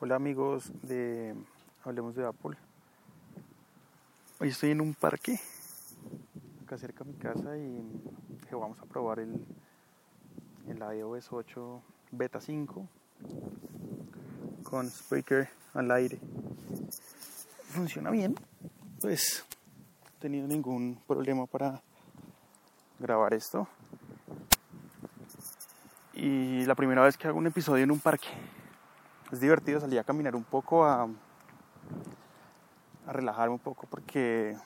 Hola amigos de Hablemos de Apple. Hoy estoy en un parque acá cerca de mi casa y vamos a probar el, el iOS 8 Beta 5 con Spreaker al aire. Funciona bien, pues no he tenido ningún problema para grabar esto. Y la primera vez que hago un episodio en un parque es divertido salir a caminar un poco, a, relajarme un poco, porque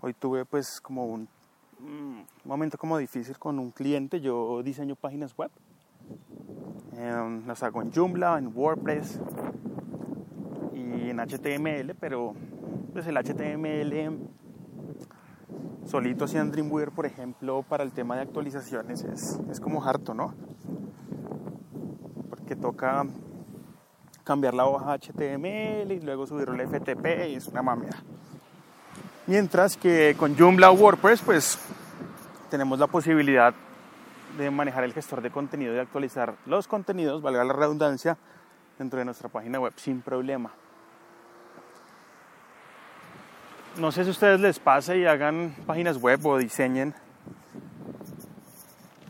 hoy tuve pues como un, un momento como difícil con un cliente. Yo diseño páginas web, eh, las hago en Joomla, en WordPress y en HTML, pero pues el HTML solito así en Dreamweaver, por ejemplo, para el tema de actualizaciones es, es como harto, ¿no? Toca cambiar la hoja HTML y luego subirlo al FTP y es una mamera. Mientras que con Joomla o WordPress pues tenemos la posibilidad de manejar el gestor de contenido y actualizar los contenidos, valga la redundancia, dentro de nuestra página web sin problema. No sé si a ustedes les pasa y hagan páginas web o diseñen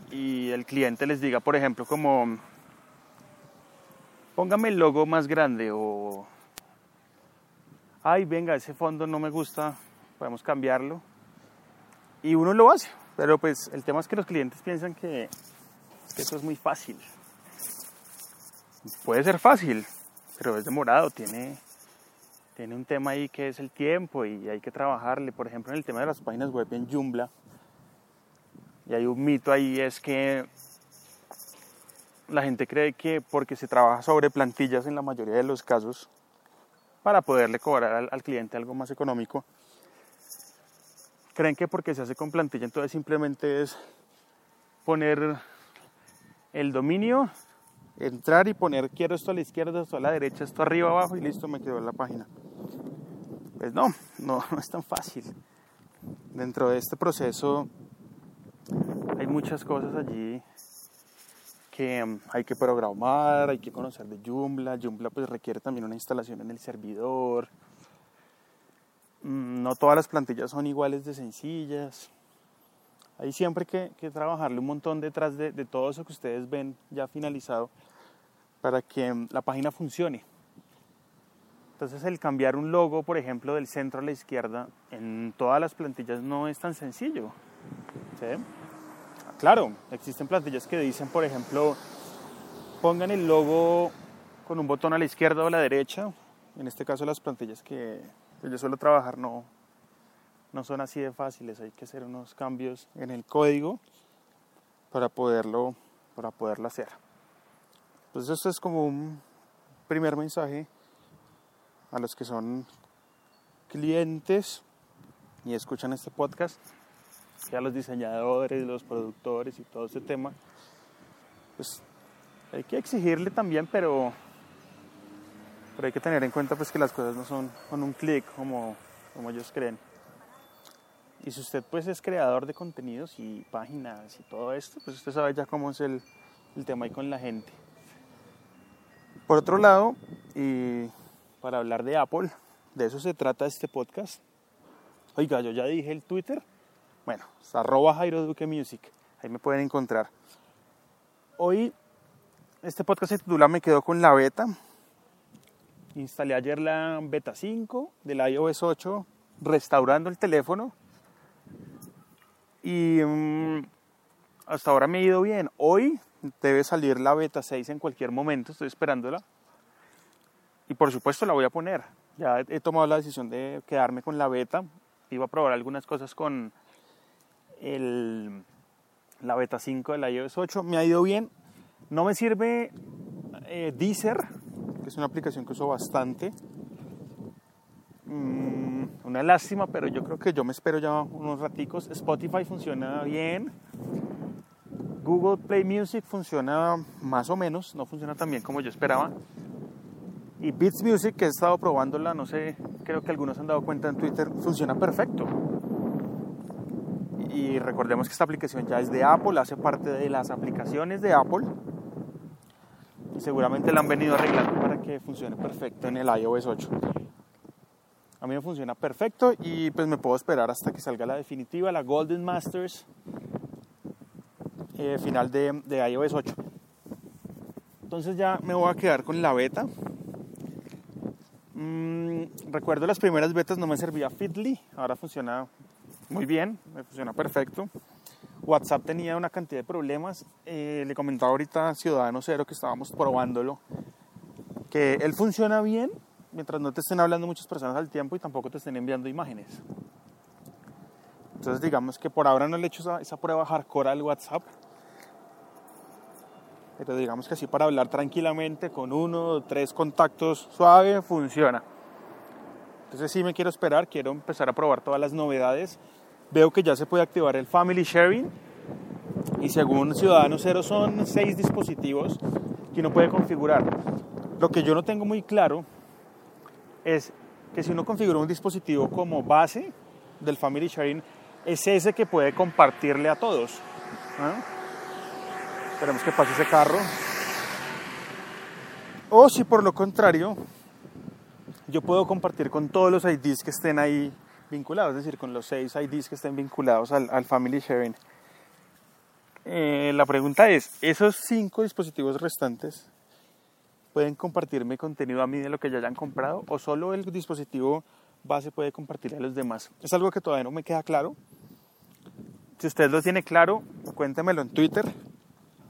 y el cliente les diga, por ejemplo, como póngame el logo más grande o, ay, venga, ese fondo no me gusta, podemos cambiarlo. Y uno lo hace, pero pues el tema es que los clientes piensan que, eso es muy fácil. Puede ser fácil, pero es demorado, tiene, tiene un tema ahí que es el tiempo y hay que trabajarle. Por ejemplo, en el tema de las páginas web en Joomla, y hay un mito ahí, es que la gente cree que porque se trabaja sobre plantillas en la mayoría de los casos, para poderle cobrar al, cliente algo más económico, creen que porque se hace con plantilla entonces simplemente es poner el dominio, entrar y poner quiero esto a la izquierda, esto a la derecha, esto arriba, abajo y listo, me quedó la página. Pues no, no, no es tan fácil. Dentro de este proceso hay muchas cosas allí que hay que programar, hay que conocer de Joomla. Joomla pues requiere también una instalación en el servidor. No todas las plantillas son iguales de sencillas. Hay siempre que, que trabajarle un montón detrás de, todo eso que ustedes ven ya finalizado para que la página funcione. Entonces el cambiar un logo, por ejemplo, del centro a la izquierda en todas las plantillas no es tan sencillo. ¿sí? Claro, existen plantillas que dicen, por ejemplo, pongan el logo con un botón a la izquierda o a la derecha. En este caso las plantillas que yo suelo trabajar no, no son así de fáciles, hay que hacer unos cambios en el código para poderlo, para poderlo hacer. Entonces esto es como un primer mensaje a los que son clientes y escuchan este podcast que a los diseñadores, los productores y todo ese tema, pues hay que exigirle también, pero, pero hay que tener en cuenta pues que las cosas no son con un clic como, como ellos creen. Y si usted pues es creador de contenidos y páginas y todo esto, pues usted sabe ya cómo es el, el tema ahí con la gente. Por otro lado, y para hablar de Apple, de eso se trata este podcast. Oiga, yo ya dije el Twitter, bueno, es arroba Jairo Duque Music. Ahí me pueden encontrar. Hoy este podcast se titula Me quedo con la beta. Instalé ayer la beta 5 del iOS 8 restaurando el teléfono. Y um, hasta ahora me ha ido bien. Hoy debe salir la beta 6 en cualquier momento. Estoy esperándola. Y por supuesto la voy a poner. Ya he tomado la decisión de quedarme con la beta. Iba a probar algunas cosas con la beta 5 de la iOS 8. Me ha ido bien. No me sirve eh, Deezer, que es una aplicación que uso bastante. Mm, una lástima, pero yo creo que yo me espero ya unos raticos. Spotify funciona bien. Google Play Music funciona más o menos, no funciona tan bien como yo esperaba. Y Beats Music, que he estado probándola, no sé, creo que algunos han dado cuenta en Twitter, funciona perfecto y recordemos que esta aplicación ya es de Apple, hace parte de las aplicaciones de Apple. seguramente la han venido arreglando para que funcione perfecto en el iOS 8. A mí me funciona perfecto y pues me puedo esperar hasta que salga la definitiva, la Golden Masters eh, final de, de iOS 8. Entonces ya me voy a quedar con la beta. Mm, recuerdo las primeras betas no me servía Fitly, ahora funciona muy bien, me funciona perfecto. WhatsApp tenía una cantidad de problemas. Eh, le comentaba ahorita a Ciudadano Cero que estábamos probándolo, que él funciona bien mientras no te estén hablando muchas personas al tiempo y tampoco te estén enviando imágenes. Entonces digamos que por ahora no le he hecho esa, esa prueba hardcore al WhatsApp. Pero digamos que así para hablar tranquilamente con uno o tres contactos suave funciona. Entonces sí me quiero esperar, quiero empezar a probar todas las novedades veo que ya se puede activar el Family Sharing y según Ciudadano Cero son seis dispositivos que uno puede configurar. Lo que yo no tengo muy claro es que si uno configura un dispositivo como base del Family Sharing, es ese que puede compartirle a todos. Esperemos que pase ese carro. O si por lo contrario, yo puedo compartir con todos los IDs que estén ahí vinculados, es decir, con los seis IDs que estén vinculados al, Family Sharing. Eh, la pregunta es, ¿esos cinco dispositivos restantes pueden compartirme contenido a mí de lo que ya hayan comprado o solo el dispositivo base puede compartir a los demás? Es algo que todavía no me queda claro. Si usted lo tiene claro, cuéntemelo en Twitter,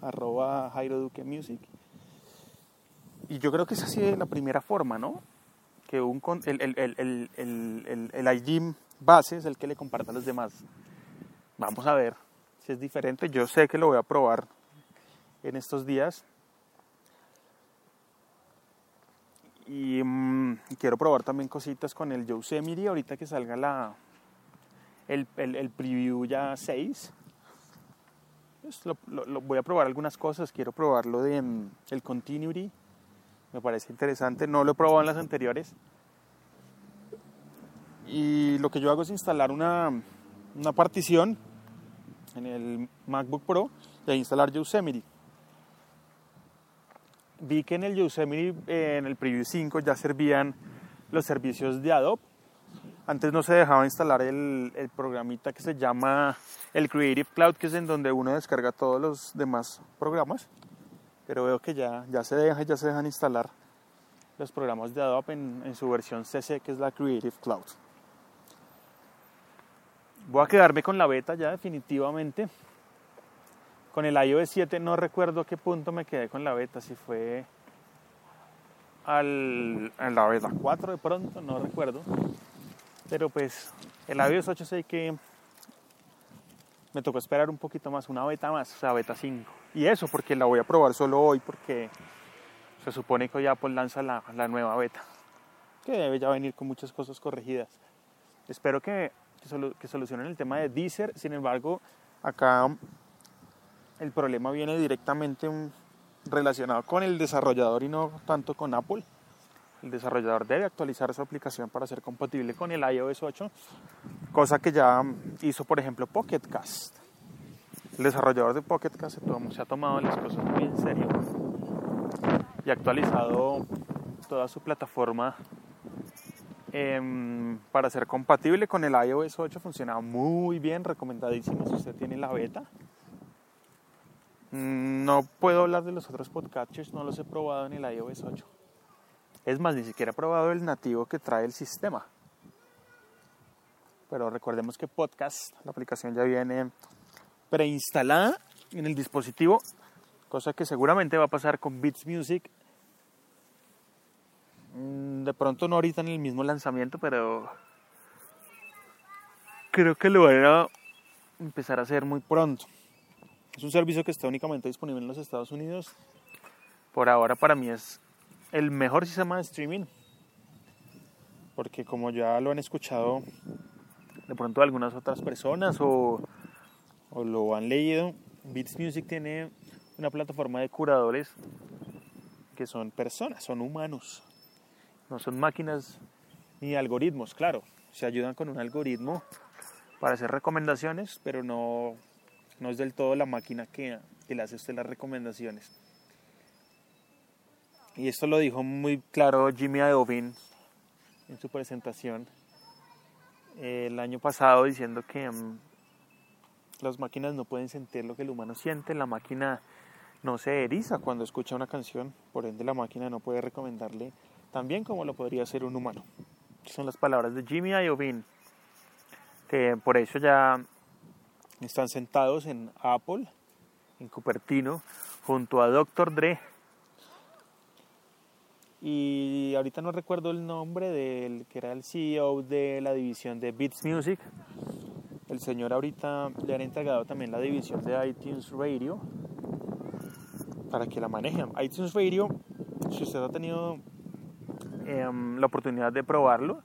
arroba Jairo Duque Music. Y yo creo que esa ha sido la primera forma, ¿no? Que un, el, el, el, el, el ID base es el que le comparta a los demás. Vamos a ver si es diferente. Yo sé que lo voy a probar en estos días. Y mm, quiero probar también cositas con el Yosemite ahorita que salga la, el, el, preview ya 6. Pues lo, lo, voy a probar algunas cosas. Quiero probarlo de mm, el Continuity me parece interesante. No lo he probado en las anteriores. Y lo que yo hago es instalar una, una partición en el MacBook Pro y ahí instalar Yosemite. Vi que en el Yosemite, eh, en el Preview 5, ya servían los servicios de Adobe. Antes no se dejaba instalar el, el, programita que se llama el Creative Cloud, que es en donde uno descarga todos los demás programas pero veo que ya, ya se deja, ya se dejan instalar los programas de Adobe en, su versión CC, que es la Creative Cloud. Voy a quedarme con la beta ya definitivamente. Con el iOS 7 no recuerdo a qué punto me quedé con la beta, si fue al, la beta 4 de pronto, no recuerdo. Pero pues el iOS 8 sé que me tocó esperar un poquito más, una beta más, o sea, beta 5. Y eso porque la voy a probar solo hoy porque se supone que hoy Apple lanza la, la nueva beta, que debe ya venir con muchas cosas corregidas. Espero que, que, solucionen el tema de Deezer, sin embargo, acá el problema viene directamente relacionado con el desarrollador y no tanto con Apple. El desarrollador debe actualizar su aplicación para ser compatible con el iOS 8, cosa que ya hizo, por ejemplo, Pocket Cast. El desarrollador de Pocket Cast se, ha tomado las cosas muy en serio y ha actualizado toda su plataforma em, para ser compatible con el iOS 8. Funciona muy bien, recomendadísimo si usted tiene la beta. Mm, no puedo hablar de los otros podcatchers, no los he probado en el iOS 8. Es más, ni siquiera he probado el nativo que trae el sistema. Pero recordemos que Podcast, la aplicación ya viene preinstalada en el dispositivo, cosa que seguramente va a pasar con Beats Music. Mm, de pronto no ahorita en el mismo lanzamiento, pero creo que lo van a empezar a hacer muy pronto. Es un servicio que está únicamente disponible en los Estados Unidos. Por ahora para mí es el mejor sistema de streaming. Porque como ya lo han escuchado de pronto algunas otras personas o, o lo han leído, Beats Music tiene una plataforma de curadores que son personas, son humanos. No son máquinas ni algoritmos, claro. Se ayudan con un algoritmo para hacer recomendaciones, pero no, no es del todo la máquina que, que le hace usted las recomendaciones. Y esto lo dijo muy claro Jimmy Iovine en su presentación eh, el año pasado diciendo que mm, las máquinas no pueden sentir lo que el humano siente, la máquina no se eriza cuando escucha una canción, por ende la máquina no puede recomendarle tan bien como lo podría hacer un humano. Son las palabras de Jimmy Iovine, que por eso ya están sentados en Apple, en Cupertino, junto a Dr. Dre. Y ahorita no recuerdo el nombre del que era el CEO de la división de Beats Music. El señor ahorita le han entregado también la división de iTunes Radio para que la manejen. iTunes Radio, si usted ha tenido em, la oportunidad de probarlo,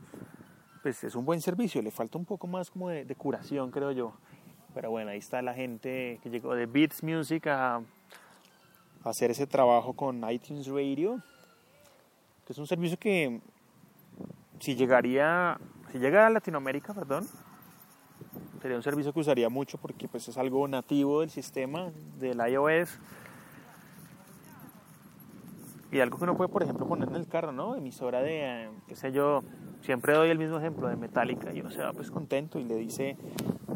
pues es un buen servicio. Le falta un poco más como de curación, creo yo. Pero bueno, ahí está la gente que llegó de Beats Music a, hacer ese trabajo con iTunes Radio, que es un servicio que si llegaría, si llega a Latinoamérica, perdón, sería un servicio que usaría mucho porque pues es algo nativo del sistema del iOS y algo que uno puede por ejemplo poner en el carro, ¿no? Emisora de, qué sé yo, siempre doy el mismo ejemplo de Metallica y uno se va pues contento y le dice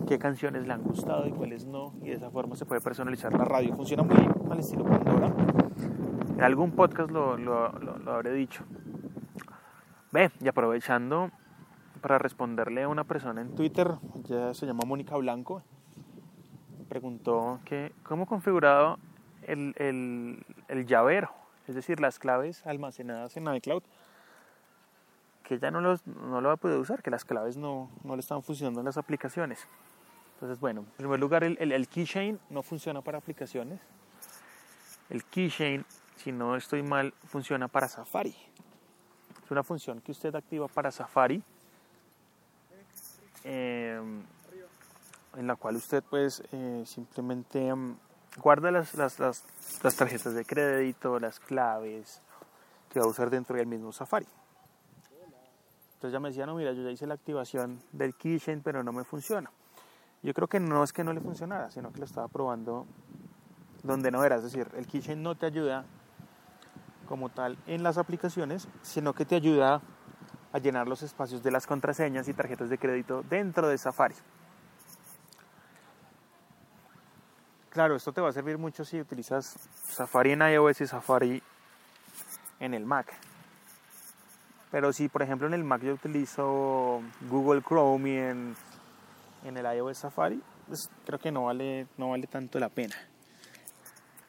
qué canciones le han gustado y cuáles no, y de esa forma se puede personalizar la radio. Funciona muy al estilo Pandora. En algún podcast lo, lo, lo, habré dicho. Ve, y aprovechando para responderle a una persona en Twitter, ya se llama Mónica Blanco, preguntó que cómo configurado el, el, el llavero, es decir, las claves almacenadas en iCloud que ya no, los, no lo va a poder usar, que las claves no, no le están funcionando en las aplicaciones. Entonces, bueno, en primer lugar, el, el, keychain no funciona para aplicaciones. El keychain, si no estoy mal, funciona para Safari. Es una función que usted activa para Safari, em, en la cual usted pues eh, simplemente em, guarda las, las, las, tarjetas de crédito, las claves que va a usar dentro del mismo Safari. Entonces ya me decía, no, mira, yo ya hice la activación del keychain, pero no me funciona. Yo creo que no es que no le funcionara, sino que lo estaba probando donde no era. Es decir, el keychain no te ayuda como tal en las aplicaciones, sino que te ayuda a llenar los espacios de las contraseñas y tarjetas de crédito dentro de Safari. Claro, esto te va a servir mucho si utilizas Safari en iOS y Safari en el Mac. Pero si, por ejemplo, en el Mac yo utilizo Google Chrome y en, el iOS Safari, pues creo que no vale, no vale tanto la pena.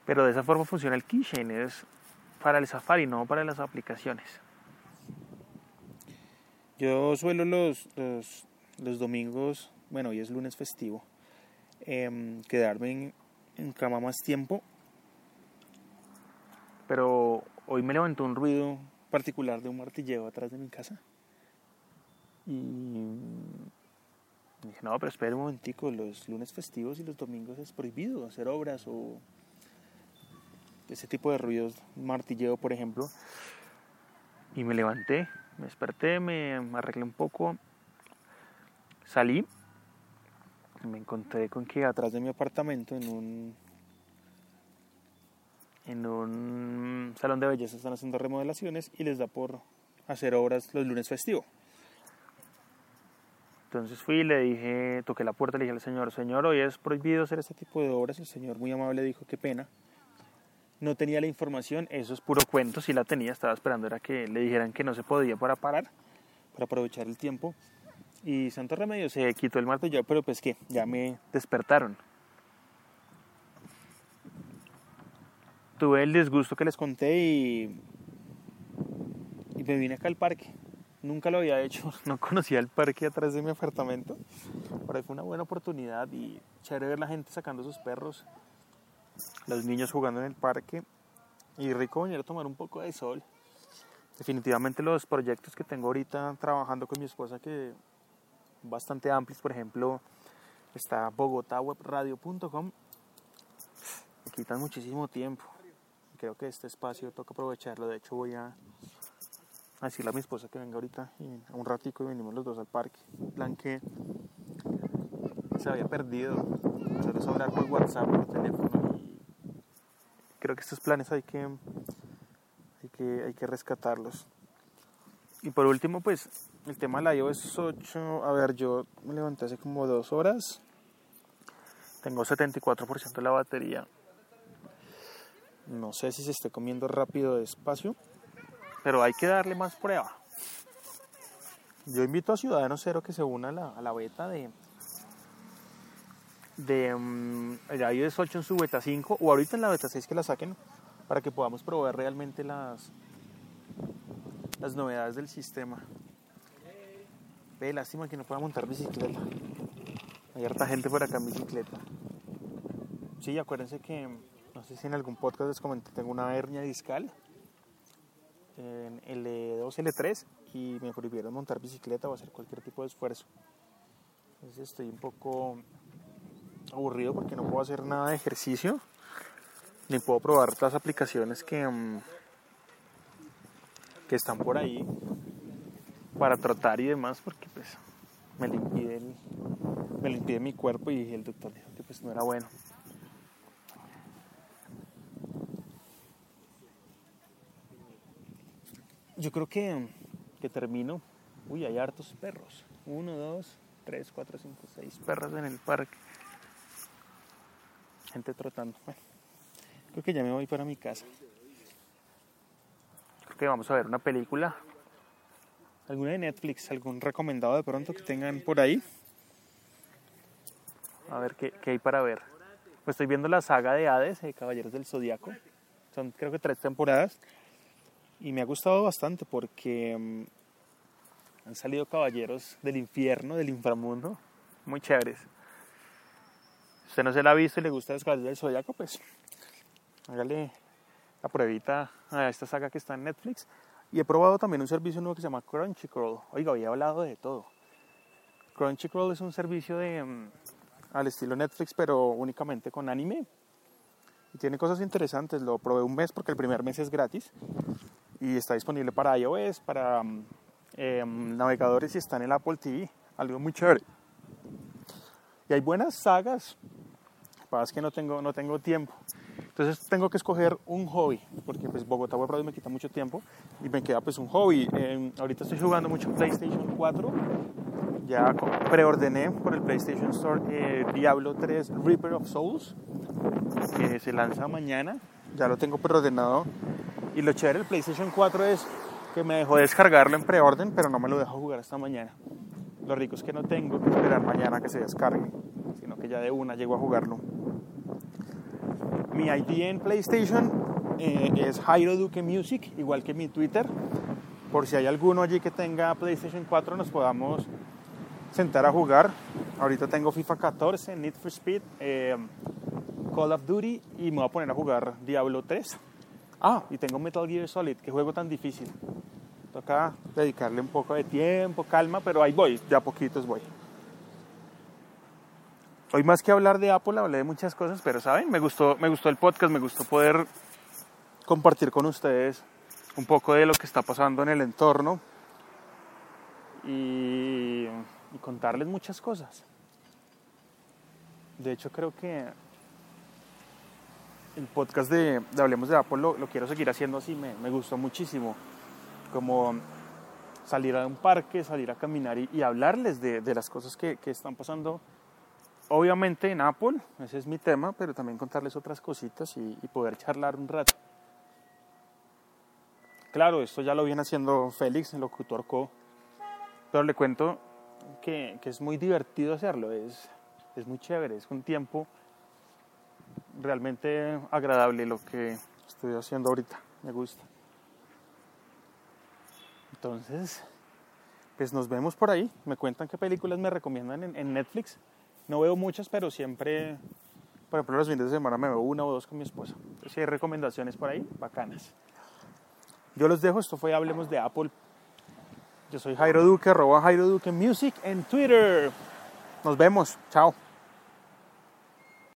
Pero de esa forma funciona el keychain, es para el Safari, no para las aplicaciones. Yo suelo los, los, los domingos, bueno, hoy es lunes festivo, eh, quedarme en, en cama más tiempo. Pero hoy me levantó un ruido particular de un martilleo atrás de mi casa. Y dije, no, pero espera un momentico, los lunes festivos y los domingos es prohibido hacer obras o ese tipo de ruidos, martilleo por ejemplo. Y me levanté, me desperté, me arreglé un poco, salí, me encontré con que atrás de mi apartamento en un en un salón de belleza están haciendo remodelaciones y les da por hacer obras los lunes festivos. Entonces fui y le dije, toqué la puerta, le dije al señor, señor, hoy es prohibido hacer este tipo de obras. El señor muy amable dijo, qué pena. No tenía la información, eso es puro cuento, si la tenía, estaba esperando era que le dijeran que no se podía para parar, para aprovechar el tiempo. Y santo remedio, se quitó el martillo, pero pues que ya me despertaron. tuve el disgusto que les conté y, y me vine acá al parque. Nunca lo había hecho, no conocía el parque atrás de mi apartamento. Ahí fue una buena oportunidad y chévere ver la gente sacando sus perros, los niños jugando en el parque y rico venir a tomar un poco de sol. Definitivamente los proyectos que tengo ahorita trabajando con mi esposa que bastante amplios, por ejemplo, está bogotawebradio.com, me quitan muchísimo tiempo creo que este espacio toca aprovecharlo. De hecho, voy a decirle a mi esposa que venga ahorita y un ratico y venimos los dos al parque. plan que se había perdido. Solo hablar por WhatsApp, por teléfono. Creo que estos planes hay que, hay que, hay que rescatarlos. Y por último, pues el tema de la iOS 8, a ver, yo me levanté hace como dos horas, tengo 74% de la batería, no sé si se esté comiendo rápido despacio, pero hay que darle más prueba. Yo invito a Ciudadano Cero que se una a la beta de, de um, iOS 8 en su beta 5 o ahorita en la beta 6 que la saquen para que podamos probar realmente las, las novedades del sistema. Ve, lástima que no pueda montar bicicleta. Hay harta gente por acá en bicicleta. Sí, acuérdense que, no sé si en algún podcast les comenté, tengo una hernia discal en L2, L3 y me prohibieron montar bicicleta o hacer cualquier tipo de esfuerzo. Entonces estoy un poco aburrido porque no puedo hacer nada de ejercicio ni puedo probar las aplicaciones que, mm, que están por ahí para tratar y demás porque pues me lo impide, me lo impide mi cuerpo y el doctor dijo que pues no era bueno. Yo creo que, que termino. Uy, hay hartos perros. Uno, dos, tres, cuatro, cinco, seis perros en el parque. Gente trotando. Bueno, creo que ya me voy para mi casa. Creo que vamos a ver una película alguna de Netflix, algún recomendado de pronto que tengan por ahí. A ver qué, qué hay para ver. Pues estoy viendo la saga de Hades, de Caballeros del Zodíaco. Son creo que tres temporadas. Y me ha gustado bastante porque um, han salido caballeros del infierno, del inframundo, muy chéveres. Usted no se la ha visto y le gusta Caballeros del Zodíaco, pues hágale la pruebita a esta saga que está en Netflix. Y he probado también un servicio nuevo que se llama Crunchyroll. Oiga, había hablado de todo. Crunchyroll es un servicio de um, al estilo Netflix, pero únicamente con anime. Y tiene cosas interesantes. Lo probé un mes porque el primer mes es gratis. Y está disponible para iOS, para um, eh, navegadores y está en el Apple TV. Algo muy chévere. Y hay buenas sagas. Pasa es que no tengo, no tengo tiempo. Entonces tengo que escoger un hobby, porque pues Bogotá Web Radio me quita mucho tiempo y me queda pues un hobby. Eh, ahorita estoy jugando mucho PlayStation 4, ya preordené por el PlayStation Store eh, Diablo 3 Reaper of Souls, que se lanza mañana, ya lo tengo preordenado. Y lo chévere del PlayStation 4 es que me dejó descargarlo en preorden, pero no me lo dejo jugar hasta mañana. Lo rico es que no tengo que esperar mañana que se descargue, sino que ya de una llego a jugarlo. Mi ID en PlayStation eh, es Jairo Duque Music, igual que mi Twitter. Por si hay alguno allí que tenga PlayStation 4, nos podamos sentar a jugar. Ahorita tengo FIFA 14, Need for Speed, eh, Call of Duty y me voy a poner a jugar Diablo 3. Ah, y tengo Metal Gear Solid, que juego tan difícil. Toca dedicarle un poco de tiempo, calma, pero ahí voy, de a poquitos voy. Hoy más que hablar de Apple, hablé de muchas cosas, pero saben, me gustó, me gustó el podcast, me gustó poder compartir con ustedes un poco de lo que está pasando en el entorno y, contarles muchas cosas. De hecho, creo que el podcast de, Hablemos de Apple lo, quiero seguir haciendo así, me, me, gustó muchísimo. Como salir a un parque, salir a caminar y, hablarles de, las cosas que están pasando obviamente en Apple, ese es mi tema, pero también contarles otras cositas y, poder charlar un rato. Claro, esto ya lo viene haciendo Félix, el locutor Co, pero le cuento que, que es muy divertido hacerlo, es, es muy chévere, es un tiempo realmente agradable lo que estoy haciendo ahorita, me gusta. Entonces, pues nos vemos por ahí, me cuentan qué películas me recomiendan en, en Netflix. No veo muchas, pero siempre, por ejemplo, los fines de semana me veo una o dos con mi esposa. Si hay recomendaciones por ahí, bacanas. Yo los dejo, esto fue Hablemos de Apple. Yo soy Jairo Duque, arroba Jairo Duque Music en Twitter. Nos vemos, chao.